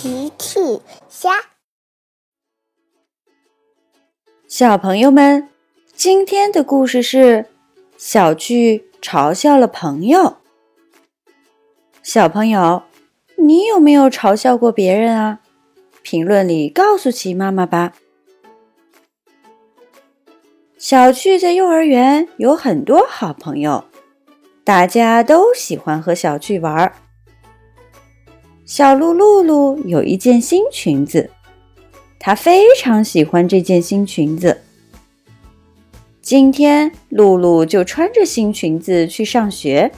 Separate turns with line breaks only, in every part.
奇趣虾，
小朋友们，今天的故事是小趣嘲笑了朋友。小朋友，你有没有嘲笑过别人啊？评论里告诉奇妈妈吧。小趣在幼儿园有很多好朋友，大家都喜欢和小趣玩儿。小鹿露露有一件新裙子，她非常喜欢这件新裙子。今天，露露就穿着新裙子去上学。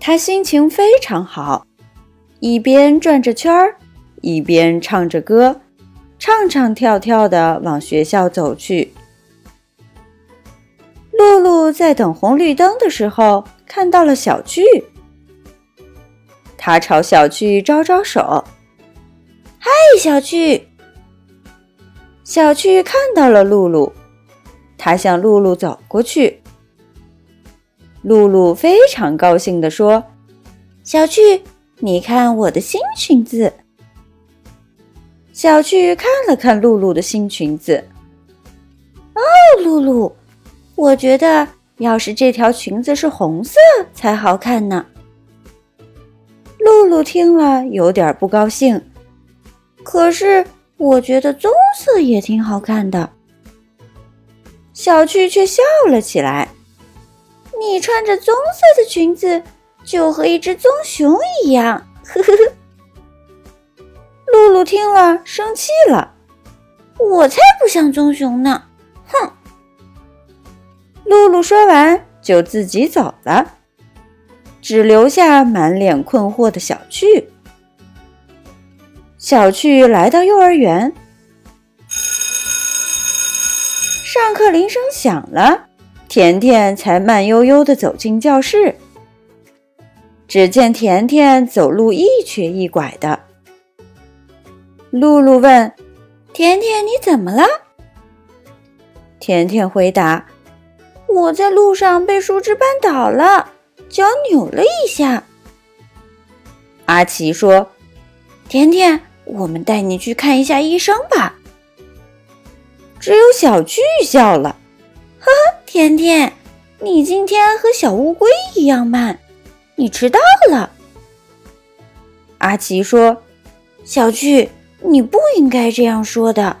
她心情非常好，一边转着圈儿，一边唱着歌，唱唱跳跳的往学校走去。露露在等红绿灯的时候，看到了小巨。他朝小趣招招手：“嗨，小趣！”小趣看到了露露，他向露露走过去。露露非常高兴地说：“小趣，你看我的新裙子。”小趣看了看露露的新裙子，“哦，露露，我觉得要是这条裙子是红色才好看呢。”露露听了有点不高兴，可是我觉得棕色也挺好看的。小趣却笑了起来：“你穿着棕色的裙子，就和一只棕熊一样。”呵呵呵。露露听了生气了：“我才不像棕熊呢！”哼。露露说完就自己走了。只留下满脸困惑的小趣。小趣来到幼儿园，上课铃声响了，甜甜才慢悠悠地走进教室。只见甜甜走路一瘸一拐的。露露问：“甜甜，你怎么了？”甜甜回答：“我在路上被树枝绊倒了。”脚扭了一下，阿奇说：“甜甜，我们带你去看一下医生吧。”只有小巨笑了：“呵呵，甜甜，你今天和小乌龟一样慢，你迟到了。”阿奇说：“小巨，你不应该这样说的。”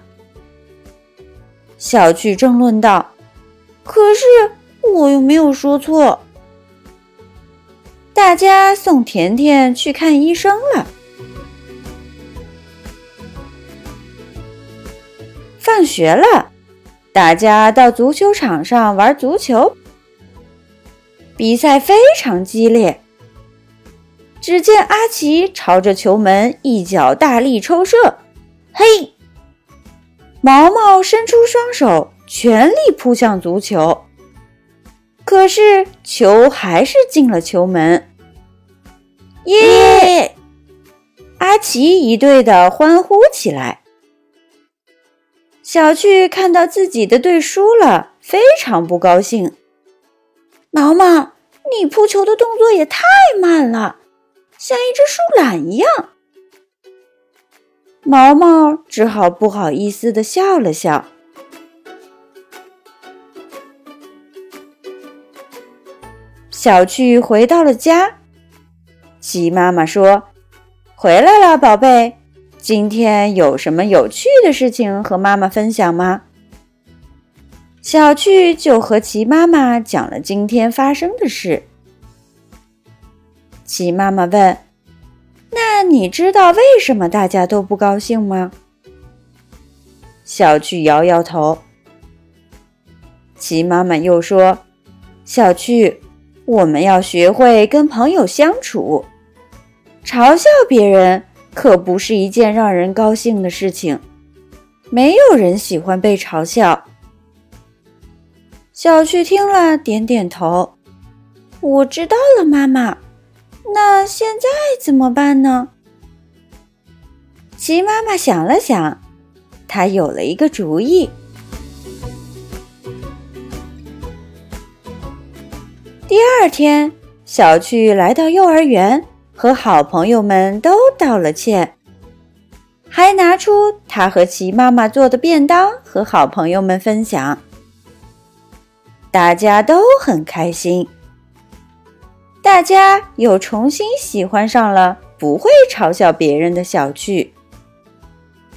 小巨争论道：“可是我又没有说错。”大家送甜甜去看医生了。放学了，大家到足球场上玩足球。比赛非常激烈。只见阿奇朝着球门一脚大力抽射，嘿！毛毛伸出双手，全力扑向足球。可是球还是进了球门。耶！阿奇一队的欢呼起来。小趣看到自己的队输了，非常不高兴。毛毛，你扑球的动作也太慢了，像一只树懒一样。毛毛只好不好意思的笑了笑。小趣回到了家。鸡妈妈说：“回来了，宝贝，今天有什么有趣的事情和妈妈分享吗？”小趣就和齐妈妈讲了今天发生的事。齐妈妈问：“那你知道为什么大家都不高兴吗？”小趣摇摇头。齐妈妈又说：“小趣。”我们要学会跟朋友相处，嘲笑别人可不是一件让人高兴的事情。没有人喜欢被嘲笑。小趣听了，点点头：“我知道了，妈妈。那现在怎么办呢？”齐妈妈想了想，她有了一个主意。第二天，小趣来到幼儿园，和好朋友们都道了歉。还拿出他和齐妈妈做的便当和好朋友们分享。大家都很开心，大家又重新喜欢上了不会嘲笑别人的小趣。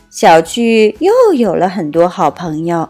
小趣又有了很多好朋友。